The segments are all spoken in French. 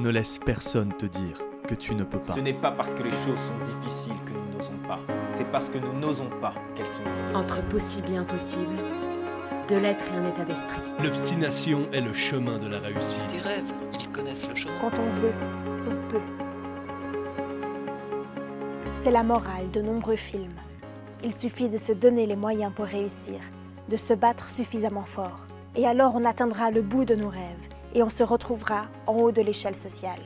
Ne laisse personne te dire que tu ne peux pas. Ce n'est pas parce que les choses sont difficiles que nous n'osons pas. C'est parce que nous n'osons pas qu'elles sont difficiles. Entre possible et impossible, de l'être et un état d'esprit. L'obstination est le chemin de la réussite. Des rêves, ils connaissent le chemin. Quand on veut, on peut. C'est la morale de nombreux films. Il suffit de se donner les moyens pour réussir, de se battre suffisamment fort. Et alors on atteindra le bout de nos rêves et on se retrouvera en haut de l'échelle sociale.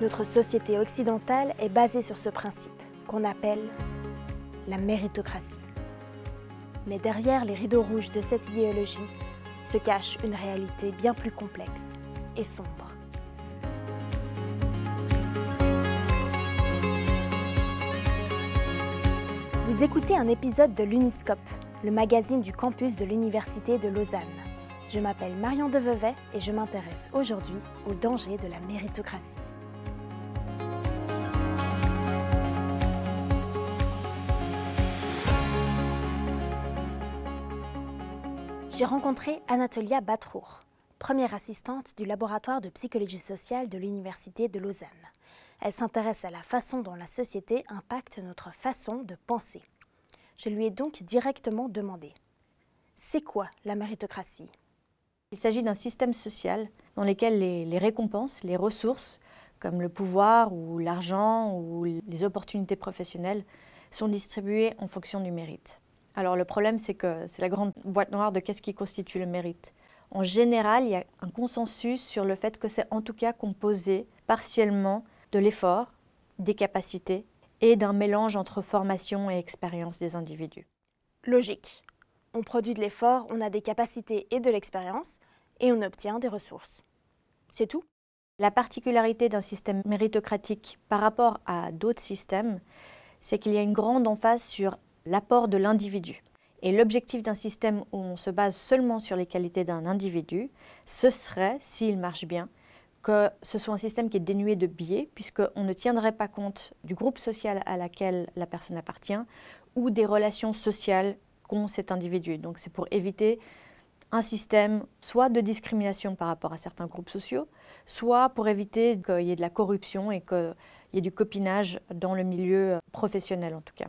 Notre société occidentale est basée sur ce principe qu'on appelle la méritocratie. Mais derrière les rideaux rouges de cette idéologie se cache une réalité bien plus complexe et sombre. Vous écoutez un épisode de l'Uniscope, le magazine du campus de l'Université de Lausanne. Je m'appelle Marion Deveuvet et je m'intéresse aujourd'hui aux dangers de la méritocratie. J'ai rencontré Anatolia Batrour, première assistante du laboratoire de psychologie sociale de l'Université de Lausanne. Elle s'intéresse à la façon dont la société impacte notre façon de penser. Je lui ai donc directement demandé C'est quoi la méritocratie? Il s'agit d'un système social dans lequel les, récompenses, les ressources, comme le pouvoir ou l'argent ou les opportunités professionnelles, sont distribuées en fonction du mérite. Alors le problème, c'est que c'est la grande boîte noire de qu'est-ce qui constitue le mérite. En général, il y a un consensus sur le fait que c'est en tout cas composé partiellement de l'effort, des capacités et d'un mélange entre formation et expérience des individus. Logique. On produit de l'effort, on a des capacités et de l'expérience, et on obtient des ressources. C'est tout La particularité d'un système méritocratique par rapport à d'autres systèmes, c'est qu'il y a une grande emphase sur l'apport de l'individu. Et l'objectif d'un système où on se base seulement sur les qualités d'un individu, ce serait, s'il marche bien, que ce soit un système qui est dénué de biais, puisqu'on ne tiendrait pas compte du groupe social à laquelle la personne appartient ou des relations sociales cet individu. Donc c'est pour éviter un système soit de discrimination par rapport à certains groupes sociaux, soit pour éviter qu'il y ait de la corruption et qu'il y ait du copinage dans le milieu professionnel en tout cas.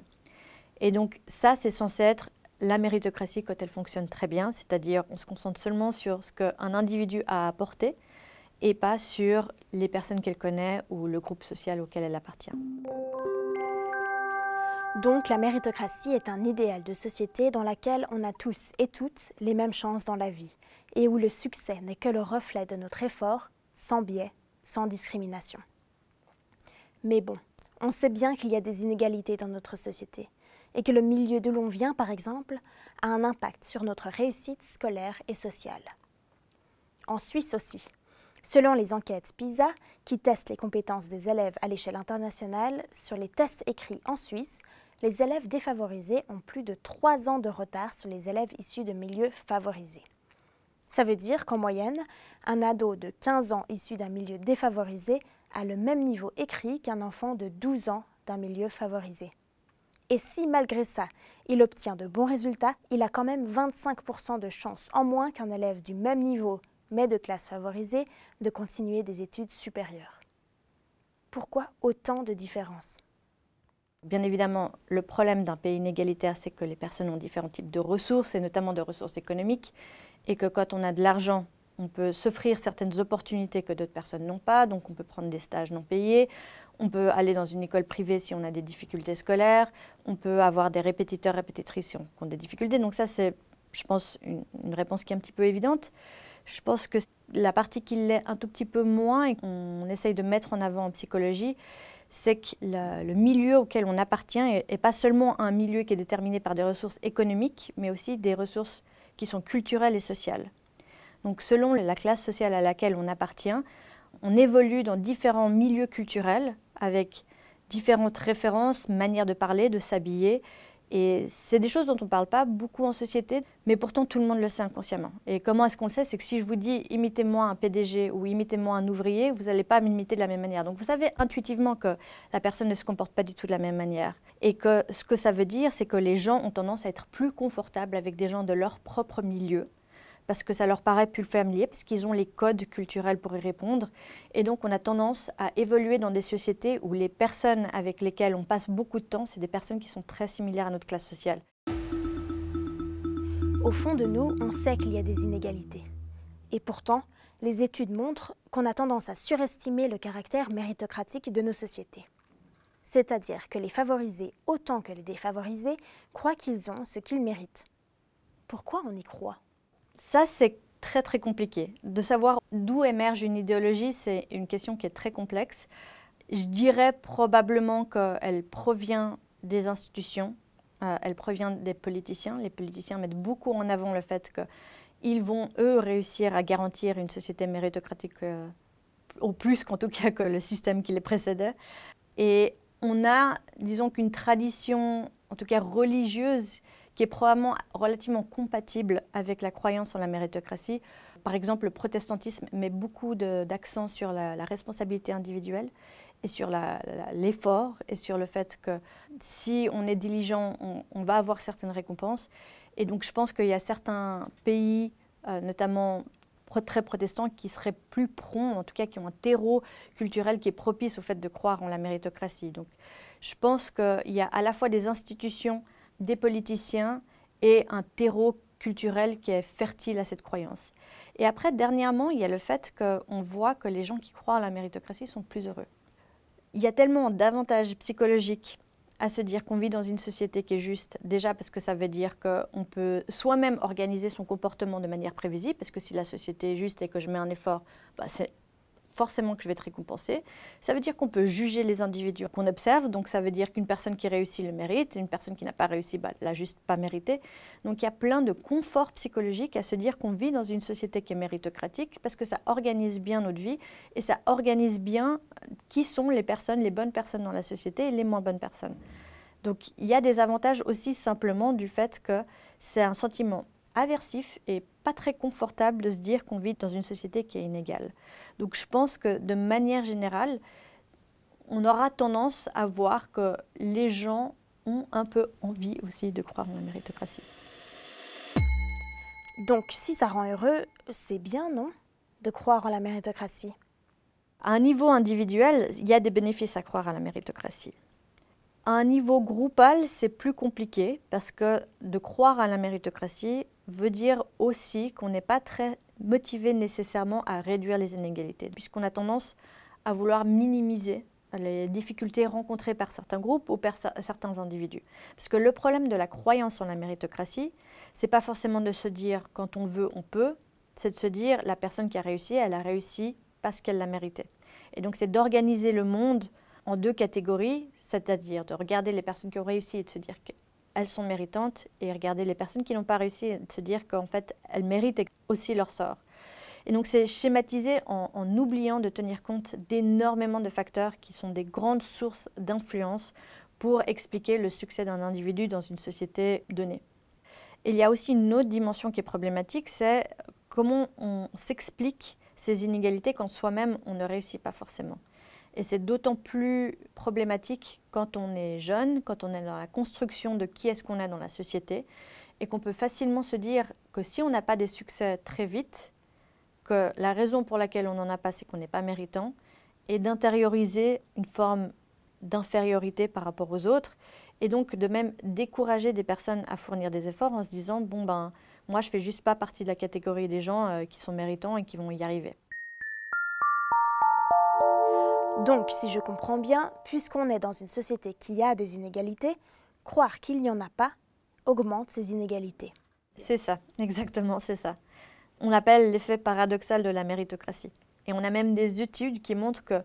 Et donc ça, c'est censé être la méritocratie quand elle fonctionne très bien, c'est-à-dire on se concentre seulement sur ce qu'un individu a apporté et pas sur les personnes qu'elle connaît ou le groupe social auquel elle appartient. Donc la méritocratie est un idéal de société dans laquelle on a tous et toutes les mêmes chances dans la vie et où le succès n'est que le reflet de notre effort, sans biais, sans discrimination. Mais bon, on sait bien qu'il y a des inégalités dans notre société et que le milieu d'où l'on vient, par exemple, a un impact sur notre réussite scolaire et sociale. En Suisse aussi, Selon les enquêtes PISA, qui testent les compétences des élèves à l'échelle internationale, sur les tests écrits en Suisse, les élèves défavorisés ont plus de 3 ans de retard sur les élèves issus de milieux favorisés. Ça veut dire qu'en moyenne, un ado de 15 ans issu d'un milieu défavorisé a le même niveau écrit qu'un enfant de 12 ans d'un milieu favorisé. Et si malgré ça, il obtient de bons résultats, il a quand même 25% de chance en moins qu'un élève du même niveau mais de classe favorisée, de continuer des études supérieures. Pourquoi autant de différences? Bien évidemment, le problème d'un pays inégalitaire, c'est que les personnes ont différents types de ressources, et notamment de ressources économiques, et que quand on a de l'argent, on peut s'offrir certaines opportunités que d'autres personnes n'ont pas, donc on peut prendre des stages non payés, on peut aller dans une école privée si on a des difficultés scolaires, on peut avoir des répétiteurs, répétitrices si on a des difficultés. Donc ça, c'est, je pense, une réponse qui est un petit peu évidente. Je pense que la partie qui l'est un tout petit peu moins et qu'on essaye de mettre en avant en psychologie, c'est que le, milieu auquel on appartient n'est pas seulement un milieu qui est déterminé par des ressources économiques, mais aussi des ressources qui sont culturelles et sociales. Donc selon la classe sociale à laquelle on appartient, on évolue dans différents milieux culturels avec différentes références, manières de parler, de s'habiller et c'est des choses dont on ne parle pas beaucoup en société, mais pourtant tout le monde le sait inconsciemment. Et comment est-ce qu'on le sait? C'est que si je vous dis imitez-moi un PDG ou imitez-moi un ouvrier, vous n'allez pas m'imiter de la même manière. Donc vous savez intuitivement que la personne ne se comporte pas du tout de la même manière. Et que ce que ça veut dire, c'est que les gens ont tendance à être plus confortables avec des gens de leur propre milieu, parce que ça leur paraît plus familier, parce qu'ils ont les codes culturels pour y répondre. Et donc on a tendance à évoluer dans des sociétés où les personnes avec lesquelles on passe beaucoup de temps, c'est des personnes qui sont très similaires à notre classe sociale. Au fond de nous, on sait qu'il y a des inégalités. Et pourtant, les études montrent qu'on a tendance à surestimer le caractère méritocratique de nos sociétés. C'est-à-dire que les favorisés autant que les défavorisés croient qu'ils ont ce qu'ils méritent. Pourquoi on y croit? Ça, c'est très très compliqué. De savoir d'où émerge une idéologie, c'est une question qui est très complexe. Je dirais probablement qu'elle provient des institutions, euh, elle provient des politiciens. Les politiciens mettent beaucoup en avant le fait qu'ils vont, eux, réussir à garantir une société méritocratique euh, au plus qu'en tout cas que le système qui les précédait. Et on a, disons qu'une tradition, en tout cas religieuse, qui est probablement relativement compatible avec la croyance en la méritocratie. Par exemple, le protestantisme met beaucoup d'accent sur la, responsabilité individuelle et sur l'effort et sur le fait que si on est diligent, on, va avoir certaines récompenses. Et donc je pense qu'il y a certains pays, euh, notamment très protestants qui seraient plus prompts, en tout cas qui ont un terreau culturel qui est propice au fait de croire en la méritocratie. Donc je pense qu'il y a à la fois des institutions, des politiciens et un terreau culturel qui est fertile à cette croyance. Et après, dernièrement, il y a le fait qu'on voit que les gens qui croient en la méritocratie sont plus heureux. Il y a tellement d'avantages psychologiques à se dire qu'on vit dans une société qui est juste, déjà parce que ça veut dire qu'on peut soi-même organiser son comportement de manière prévisible, parce que si la société est juste et que je mets un effort, bah c'est forcément que je vais être récompensé. Ça veut dire qu'on peut juger les individus qu'on observe, donc ça veut dire qu'une personne qui réussit le mérite, une personne qui n'a pas réussi bah, l'a juste pas mérité. Donc il y a plein de confort psychologique à se dire qu'on vit dans une société qui est méritocratique, parce que ça organise bien notre vie, et ça organise bien qui sont les personnes, les bonnes personnes dans la société et les moins bonnes personnes. Donc il y a des avantages aussi simplement du fait que c'est un sentiment aversif et pas très confortable de se dire qu'on vit dans une société qui est inégale. Donc je pense que de manière générale, on aura tendance à voir que les gens ont un peu envie aussi de croire en la méritocratie. Donc si ça rend heureux, c'est bien, non De croire en la méritocratie? À un niveau individuel, il y a des bénéfices à croire à la méritocratie. À un niveau groupal, c'est plus compliqué parce que de croire à la méritocratie veut dire aussi qu'on n'est pas très motivé nécessairement à réduire les inégalités, puisqu'on a tendance à vouloir minimiser les difficultés rencontrées par certains groupes ou par certains individus. Parce que le problème de la croyance en la méritocratie, c'est pas forcément de se dire quand on veut, on peut, c'est de se dire la personne qui a réussi, elle a réussi parce qu'elle l'a mérité. Et donc c'est d'organiser le monde en deux catégories, c'est-à-dire de regarder les personnes qui ont réussi et de se dire qu'elles sont méritantes, et regarder les personnes qui n'ont pas réussi se dire qu'en fait, elles méritent aussi leur sort. Et donc c'est schématisé en, en, oubliant de tenir compte d'énormément de facteurs qui sont des grandes sources d'influence pour expliquer le succès d'un individu dans une société donnée. il y a aussi une autre dimension qui est problématique, c'est comment on s'explique ces inégalités quand soi-même on ne réussit pas forcément. Et c'est d'autant plus problématique quand on est jeune, quand on est dans la construction de qui est-ce qu'on est dans la société, et qu'on peut facilement se dire que si on n'a pas des succès très vite, que la raison pour laquelle on n'en a pas, c'est qu'on n'est pas méritant, et d'intérioriser une forme d'infériorité par rapport aux autres, et donc de même décourager des personnes à fournir des efforts en se disant, bon ben, moi je fais juste pas partie de la catégorie des gens euh, qui sont méritants et qui vont y arriver. Donc, si je comprends bien, puisqu'on est dans une société qui a des inégalités, croire qu'il n'y en a pas augmente ces inégalités. C'est ça, exactement, c'est ça. On l'appelle l'effet paradoxal de la méritocratie. Et on a même des études qui montrent que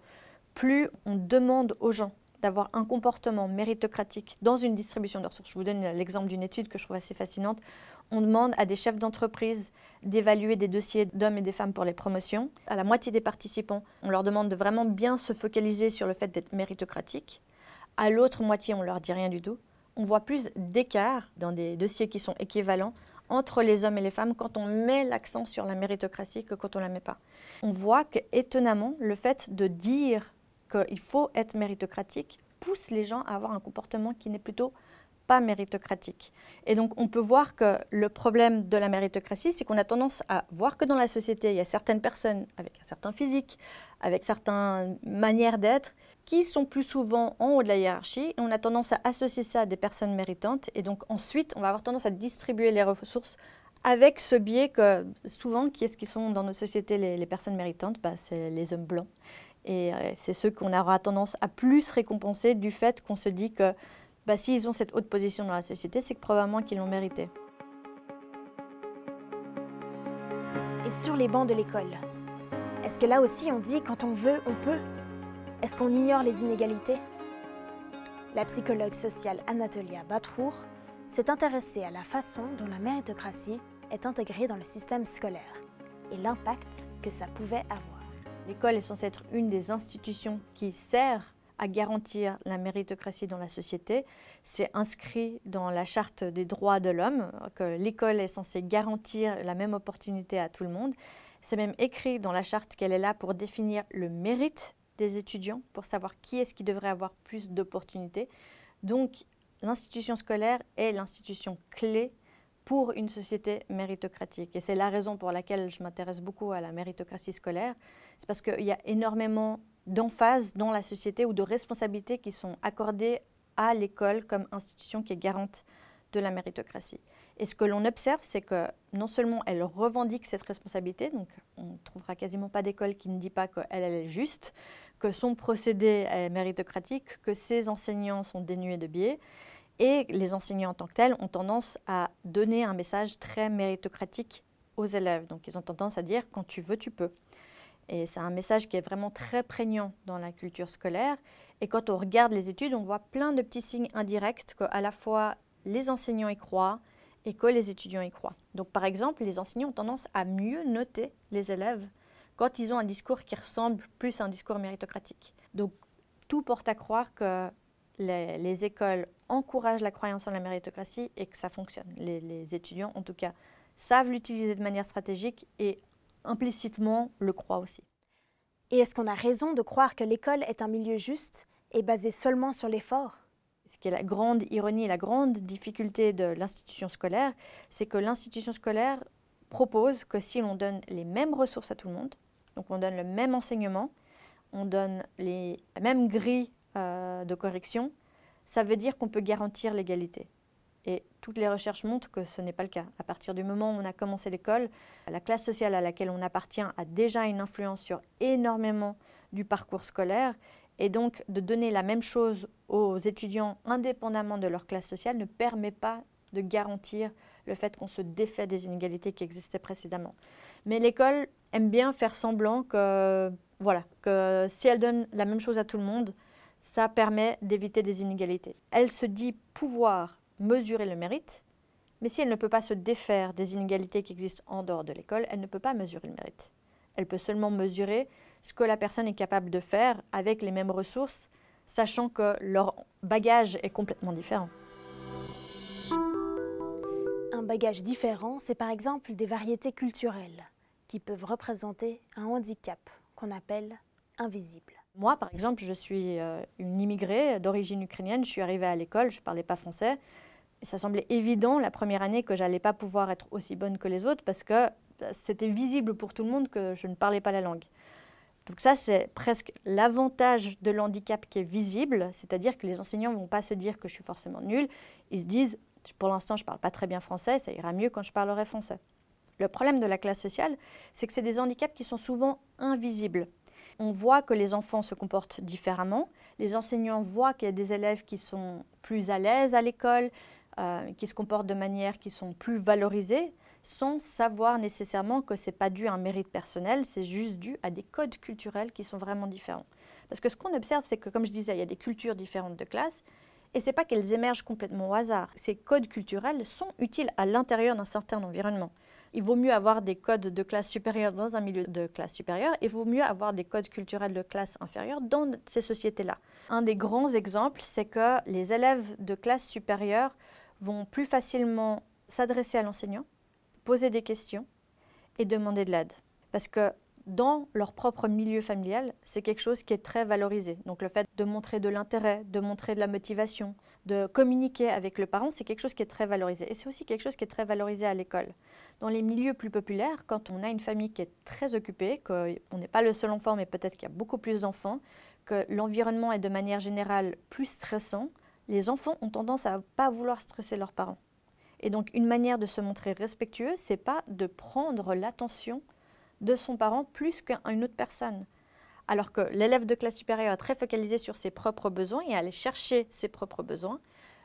plus on demande aux gens d'avoir un comportement méritocratique dans une distribution de ressources. Je vous donne l'exemple d'une étude que je trouve assez fascinante. On demande à des chefs d'entreprise d'évaluer des dossiers d'hommes et des femmes pour les promotions. À la moitié des participants, on leur demande de vraiment bien se focaliser sur le fait d'être méritocratique. À l'autre moitié, on leur dit rien du tout. On voit plus d'écart dans des dossiers qui sont équivalents entre les hommes et les femmes quand on met l'accent sur la méritocratie que quand on ne la met pas. On voit qu'étonnamment, le fait de dire qu'il faut être méritocratique pousse les gens à avoir un comportement qui n'est plutôt pas méritocratique. Et donc on peut voir que le problème de la méritocratie, c'est qu'on a tendance à voir que dans la société, il y a certaines personnes avec un certain physique, avec certaines manières d'être, qui sont plus souvent en haut de la hiérarchie. Et on a tendance à associer ça à des personnes méritantes. Et donc ensuite, on va avoir tendance à distribuer les ressources avec ce biais que souvent, qui est-ce qui sont dans nos sociétés les, personnes méritantes bah, C'est les hommes blancs. Et euh, c'est ceux qu'on aura tendance à plus récompenser du fait qu'on se dit que bah, s'ils ont cette haute position dans la société, c'est probablement qu'ils l'ont mérité. Et sur les bancs de l'école, est-ce que là aussi on dit quand on veut, on peut? Est-ce qu'on ignore les inégalités? La psychologue sociale Anatolia Batrour s'est intéressée à la façon dont la méritocratie est intégrée dans le système scolaire et l'impact que ça pouvait avoir. L'école est censée être une des institutions qui sert à garantir la méritocratie dans la société. C'est inscrit dans la charte des droits de l'homme que l'école est censée garantir la même opportunité à tout le monde. C'est même écrit dans la charte qu'elle est là pour définir le mérite des étudiants, pour savoir qui est-ce qui devrait avoir plus d'opportunités. Donc l'institution scolaire est l'institution clé pour une société méritocratique. Et c'est la raison pour laquelle je m'intéresse beaucoup à la méritocratie scolaire. C'est parce qu'il y a énormément d'emphase dans la société ou de responsabilités qui sont accordées à l'école comme institution qui est garante de la méritocratie. Et ce que l'on observe, c'est que non seulement elle revendique cette responsabilité, donc on ne trouvera quasiment pas d'école qui ne dit pas qu'elle elle est juste, que son procédé est méritocratique, que ses enseignants sont dénués de biais, et les enseignants en tant que tels ont tendance à donner un message très méritocratique aux élèves. Donc ils ont tendance à dire quand tu veux, tu peux. Et c'est un message qui est vraiment très prégnant dans la culture scolaire. Et quand on regarde les études, on voit plein de petits signes indirects que à la fois les enseignants y croient et que les étudiants y croient. Donc par exemple, les enseignants ont tendance à mieux noter les élèves quand ils ont un discours qui ressemble plus à un discours méritocratique. Donc tout porte à croire que les, écoles encouragent la croyance en la méritocratie et que ça fonctionne. Les, les étudiants, en tout cas, savent l'utiliser de manière stratégique et implicitement le croient aussi. Et est-ce qu'on a raison de croire que l'école est un milieu juste et basé seulement sur l'effort? Ce qui est la grande ironie et la grande difficulté de l'institution scolaire, c'est que l'institution scolaire propose que si l'on donne les mêmes ressources à tout le monde, donc on donne le même enseignement, on donne les mêmes grilles euh, de correction, ça veut dire qu'on peut garantir l'égalité. Et toutes les recherches montrent que ce n'est pas le cas. À partir du moment où on a commencé l'école, la classe sociale à laquelle on appartient a déjà une influence sur énormément du parcours scolaire. Et donc, de donner la même chose aux étudiants indépendamment de leur classe sociale ne permet pas de garantir le fait qu'on se défait des inégalités qui existaient précédemment. Mais l'école aime bien faire semblant que, voilà, que si elle donne la même chose à tout le monde, ça permet d'éviter des inégalités. Elle se dit pouvoir mesurer le mérite, mais si elle ne peut pas se défaire des inégalités qui existent en dehors de l'école, elle ne peut pas mesurer le mérite. Elle peut seulement mesurer ce que la personne est capable de faire avec les mêmes ressources, sachant que leur bagage est complètement différent. Un bagage différent, c'est par exemple des variétés culturelles qui peuvent représenter un handicap qu'on appelle invisible. Moi, par exemple, je suis euh, une immigrée d'origine ukrainienne, je suis arrivée à l'école, je ne parlais pas français, ça semblait évident la première année que j'allais pas pouvoir être aussi bonne que les autres parce que euh, c'était visible pour tout le monde que je ne parlais pas la langue. Donc ça, c'est presque l'avantage de l'handicap qui est visible, c'est-à-dire que les enseignants ne vont pas se dire que je suis forcément nulle, ils se disent, pour l'instant, je ne parle pas très bien français, ça ira mieux quand je parlerai français. Le problème de la classe sociale, c'est que c'est des handicaps qui sont souvent invisibles. On voit que les enfants se comportent différemment, les enseignants voient qu'il y a des élèves qui sont plus à l'aise à l'école, euh, qui se comportent de manière qui sont plus valorisées, sans savoir nécessairement que ce n'est pas dû à un mérite personnel, c'est juste dû à des codes culturels qui sont vraiment différents. Parce que ce qu'on observe, c'est que, comme je disais, il y a des cultures différentes de classe, et ce n'est pas qu'elles émergent complètement au hasard. Ces codes culturels sont utiles à l'intérieur d'un certain environnement. Il vaut mieux avoir des codes de classe supérieure dans un milieu de classe supérieure et il vaut mieux avoir des codes culturels de classe inférieure dans ces sociétés-là. Un des grands exemples, c'est que les élèves de classe supérieure vont plus facilement s'adresser à l'enseignant, poser des questions et demander de l'aide. Parce que dans leur propre milieu familial, c'est quelque chose qui est très valorisé. Donc le fait de montrer de l'intérêt, de montrer de la motivation, de communiquer avec le parent, c'est quelque chose qui est très valorisé. Et c'est aussi quelque chose qui est très valorisé à l'école. Dans les milieux plus populaires, quand on a une famille qui est très occupée, qu'on n'est pas le seul enfant, mais peut-être qu'il y a beaucoup plus d'enfants, que l'environnement est de manière générale plus stressant, les enfants ont tendance à ne pas vouloir stresser leurs parents. Et donc une manière de se montrer respectueux, c'est pas de prendre l'attention de son parent plus qu'une autre personne alors que l'élève de classe supérieure est très focalisé sur ses propres besoins et à aller chercher ses propres besoins,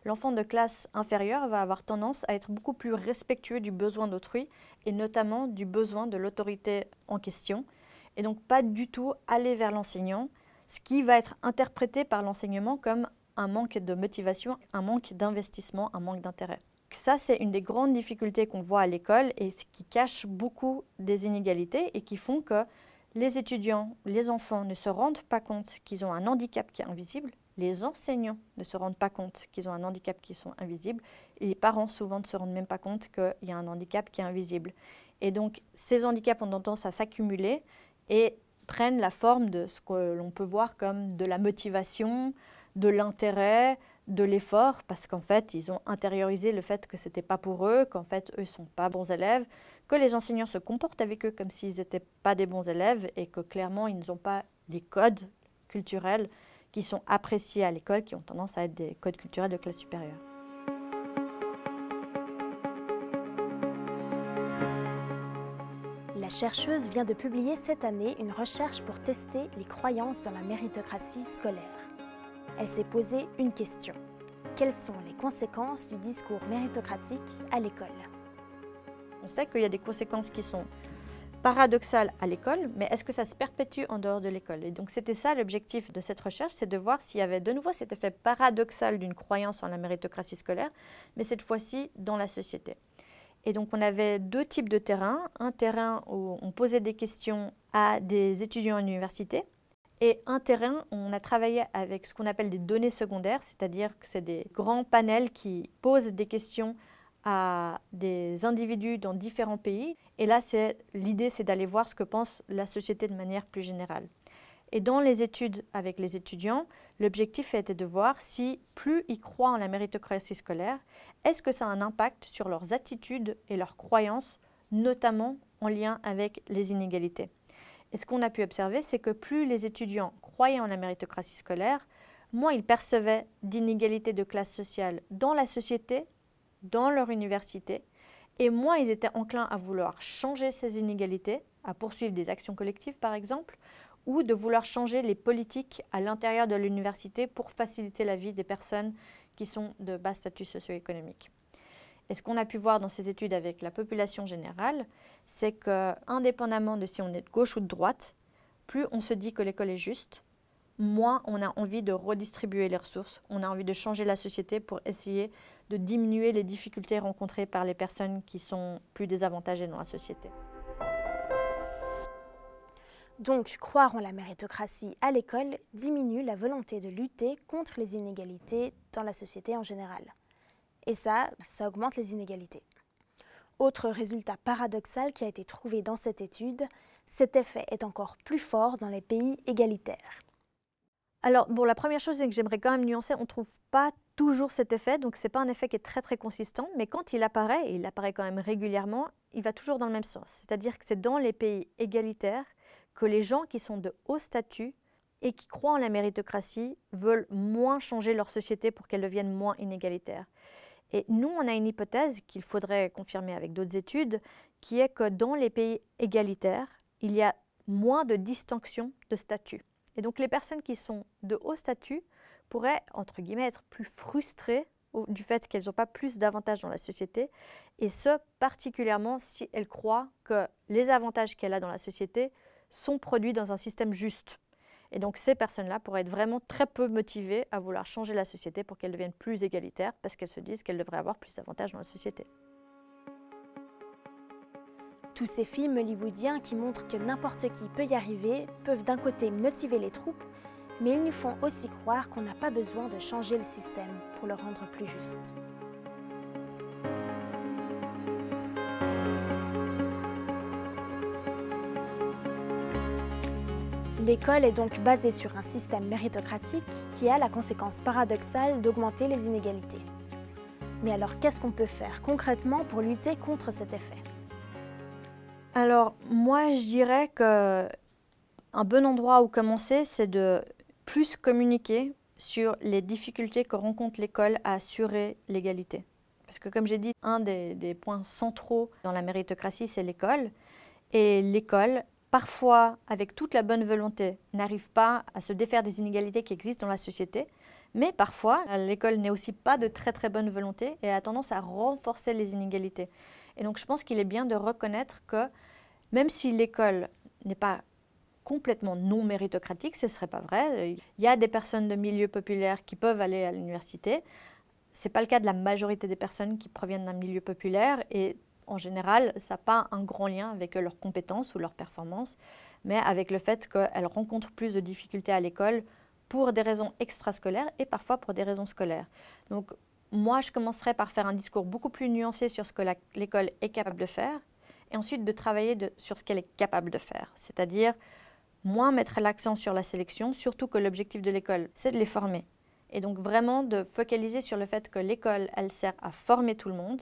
l'enfant de classe inférieure va avoir tendance à être beaucoup plus respectueux du besoin d'autrui et notamment du besoin de l'autorité en question, et donc pas du tout aller vers l'enseignant, ce qui va être interprété par l'enseignement comme un manque de motivation, un manque d'investissement, un manque d'intérêt. Ça, c'est une des grandes difficultés qu'on voit à l'école et ce qui cache beaucoup des inégalités et qui font que les étudiants, les enfants ne se rendent pas compte qu'ils ont un handicap qui est invisible, les enseignants ne se rendent pas compte qu'ils ont un handicap qui sont invisibles, et les parents souvent ne se rendent même pas compte qu'il y a un handicap qui est invisible. Et donc ces handicaps ont tendance à s'accumuler et prennent la forme de ce que l'on peut voir comme de la motivation, de l'intérêt, de l'effort, parce qu'en fait, ils ont intériorisé le fait que ce n'était pas pour eux, qu'en fait, eux ne sont pas bons élèves, que les enseignants se comportent avec eux comme s'ils n'étaient pas des bons élèves et que clairement, ils n'ont pas les codes culturels qui sont appréciés à l'école, qui ont tendance à être des codes culturels de classe supérieure. La chercheuse vient de publier cette année une recherche pour tester les croyances dans la méritocratie scolaire elle s'est posé une question. Quelles sont les conséquences du discours méritocratique à l'école? On sait qu'il y a des conséquences qui sont paradoxales à l'école, mais est-ce que ça se perpétue en dehors de l'école? Et donc c'était ça l'objectif de cette recherche, c'est de voir s'il y avait de nouveau cet effet paradoxal d'une croyance en la méritocratie scolaire, mais cette fois-ci dans la société. Et donc on avait deux types de terrains, un terrain où on posait des questions à des étudiants à l'université, et un terrain, on a travaillé avec ce qu'on appelle des données secondaires, c'est-à-dire que c'est des grands panels qui posent des questions à des individus dans différents pays. Et là, l'idée, c'est d'aller voir ce que pense la société de manière plus générale. Et dans les études avec les étudiants, l'objectif était de voir si plus ils croient en la méritocratie scolaire, est-ce que ça a un impact sur leurs attitudes et leurs croyances, notamment en lien avec les inégalités. Et ce qu'on a pu observer, c'est que plus les étudiants croyaient en la méritocratie scolaire, moins ils percevaient d'inégalités de classe sociale dans la société, dans leur université, et moins ils étaient enclins à vouloir changer ces inégalités, à poursuivre des actions collectives par exemple, ou de vouloir changer les politiques à l'intérieur de l'université pour faciliter la vie des personnes qui sont de bas statut socio-économique. Et ce qu'on a pu voir dans ces études avec la population générale, c'est que, indépendamment de si on est de gauche ou de droite, plus on se dit que l'école est juste, moins on a envie de redistribuer les ressources, on a envie de changer la société pour essayer de diminuer les difficultés rencontrées par les personnes qui sont plus désavantagées dans la société. Donc, croire en la méritocratie à l'école diminue la volonté de lutter contre les inégalités dans la société en général. Et ça, ça augmente les inégalités. Autre résultat paradoxal qui a été trouvé dans cette étude, cet effet est encore plus fort dans les pays égalitaires. Alors, bon, la première chose, que j'aimerais quand même nuancer, on ne trouve pas toujours cet effet, donc ce n'est pas un effet qui est très très consistant, mais quand il apparaît, et il apparaît quand même régulièrement, il va toujours dans le même sens. C'est-à-dire que c'est dans les pays égalitaires que les gens qui sont de haut statut et qui croient en la méritocratie veulent moins changer leur société pour qu'elle devienne moins inégalitaire. Et nous, on a une hypothèse qu'il faudrait confirmer avec d'autres études, qui est que dans les pays égalitaires, il y a moins de distinction de statut. Et donc les personnes qui sont de haut statut pourraient, entre guillemets, être plus frustrées du fait qu'elles n'ont pas plus d'avantages dans la société, et ce, particulièrement si elles croient que les avantages qu'elle a dans la société sont produits dans un système juste. Et donc ces personnes-là pourraient être vraiment très peu motivées à vouloir changer la société pour qu'elle devienne plus égalitaire parce qu'elles se disent qu'elles devraient avoir plus d'avantages dans la société. Tous ces films hollywoodiens qui montrent que n'importe qui peut y arriver peuvent d'un côté motiver les troupes, mais ils nous font aussi croire qu'on n'a pas besoin de changer le système pour le rendre plus juste. L'école est donc basée sur un système méritocratique qui a la conséquence paradoxale d'augmenter les inégalités. Mais alors qu'est-ce qu'on peut faire concrètement pour lutter contre cet effet? Alors moi je dirais que un bon endroit où commencer c'est de plus communiquer sur les difficultés que rencontre l'école à assurer l'égalité. Parce que comme j'ai dit, un des, des, points centraux dans la méritocratie, c'est l'école. Et l'école, parfois, avec toute la bonne volonté, n'arrive pas à se défaire des inégalités qui existent dans la société. Mais parfois, l'école n'est aussi pas de très très bonne volonté et a tendance à renforcer les inégalités. Et donc je pense qu'il est bien de reconnaître que même si l'école n'est pas complètement non méritocratique, ce ne serait pas vrai. Il y a des personnes de milieux populaires qui peuvent aller à l'université. Ce n'est pas le cas de la majorité des personnes qui proviennent d'un milieu populaire et en général, ça n'a pas un grand lien avec leurs compétences ou leurs performances, mais avec le fait qu'elles rencontrent plus de difficultés à l'école pour des raisons extrascolaires et parfois pour des raisons scolaires. Donc moi, je commencerai par faire un discours beaucoup plus nuancé sur ce que l'école est capable de faire et ensuite de travailler sur ce qu'elle est capable de faire, c'est-à-dire moins mettre l'accent sur la sélection, surtout que l'objectif de l'école, c'est de les former. Et donc vraiment de focaliser sur le fait que l'école, elle sert à former tout le monde.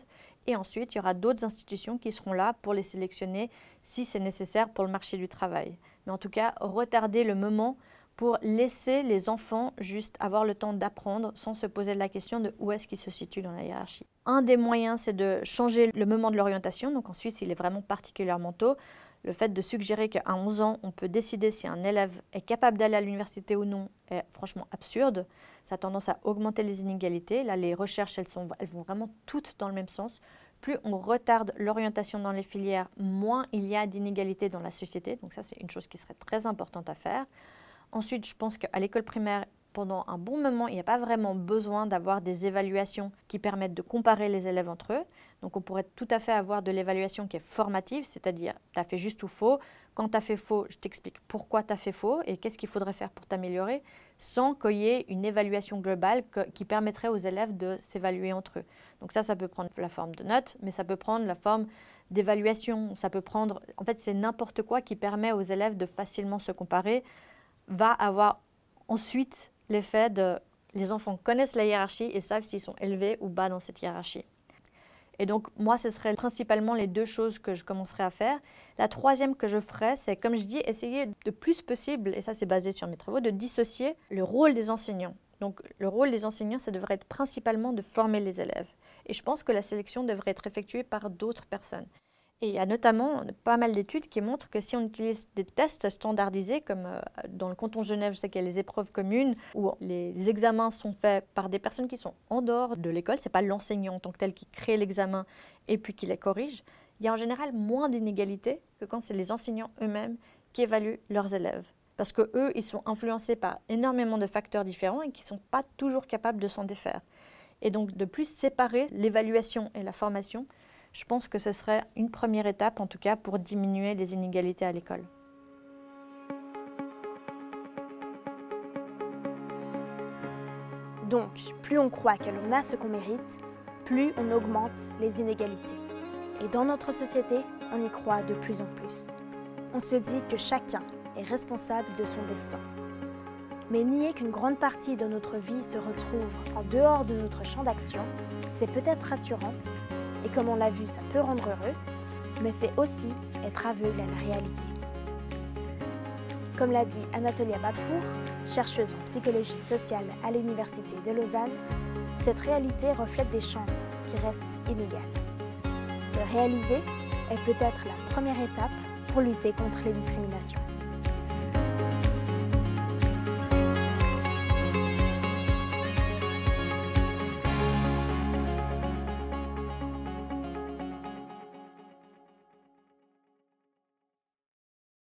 Et ensuite, il y aura d'autres institutions qui seront là pour les sélectionner si c'est nécessaire pour le marché du travail. Mais en tout cas, retarder le moment pour laisser les enfants juste avoir le temps d'apprendre sans se poser la question de où est-ce qu'ils se situent dans la hiérarchie. Un des moyens, c'est de changer le moment de l'orientation. Donc en Suisse, il est vraiment particulièrement tôt le fait de suggérer qu'à 11 ans, on peut décider si un élève est capable d'aller à l'université ou non est franchement absurde. Ça a tendance à augmenter les inégalités. Là, les recherches, elles, sont, elles vont vraiment toutes dans le même sens. Plus on retarde l'orientation dans les filières, moins il y a d'inégalités dans la société. Donc ça, c'est une chose qui serait très importante à faire. Ensuite, je pense qu'à l'école primaire, pendant un bon moment, il n'y a pas vraiment besoin d'avoir des évaluations qui permettent de comparer les élèves entre eux. Donc on pourrait tout à fait avoir de l'évaluation qui est formative, c'est-à-dire tu as fait juste ou faux. Quand tu as fait faux, je t'explique pourquoi tu as fait faux et qu'est-ce qu'il faudrait faire pour t'améliorer, sans qu'il y ait une évaluation globale qui permettrait aux élèves de s'évaluer entre eux. Donc ça, ça peut prendre la forme de notes, mais ça peut prendre la forme d'évaluation, ça peut prendre... En fait, c'est n'importe quoi qui permet aux élèves de facilement se comparer, va avoir ensuite l'effet de les enfants connaissent la hiérarchie et savent s'ils sont élevés ou bas dans cette hiérarchie. Et donc, moi, ce seraient principalement les deux choses que je commencerai à faire. La troisième que je ferais, c'est, comme je dis, essayer de plus possible, et ça c'est basé sur mes travaux, de dissocier le rôle des enseignants. Donc, le rôle des enseignants, ça devrait être principalement de former les élèves. Et je pense que la sélection devrait être effectuée par d'autres personnes. Et il y a notamment pas mal d'études qui montrent que si on utilise des tests standardisés, comme euh, dans le canton Genève, je sais qu'il y a les épreuves communes, où les examens sont faits par des personnes qui sont en dehors de l'école, ce n'est pas l'enseignant en tant que tel qui crée l'examen et puis qui les corrige, il y a en général moins d'inégalités que quand c'est les enseignants eux-mêmes qui évaluent leurs élèves. Parce que eux, ils sont influencés par énormément de facteurs différents et qui ne sont pas toujours capables de s'en défaire. Et donc de plus séparer l'évaluation et la formation, je pense que ce serait une première étape, en tout cas, pour diminuer les inégalités à l'école. Donc, plus on croit que l'on a ce qu'on mérite, plus on augmente les inégalités. Et dans notre société, on y croit de plus en plus. On se dit que chacun est responsable de son destin. Mais nier qu'une grande partie de notre vie se retrouve en dehors de notre champ d'action, c'est peut-être rassurant, et comme on l'a vu, ça peut rendre heureux, mais c'est aussi être aveugle à la réalité. Comme l'a dit Anatolia Batrour, chercheuse en psychologie sociale à l'Université de Lausanne, cette réalité reflète des chances qui restent inégales. Le réaliser est peut-être la première étape pour lutter contre les discriminations.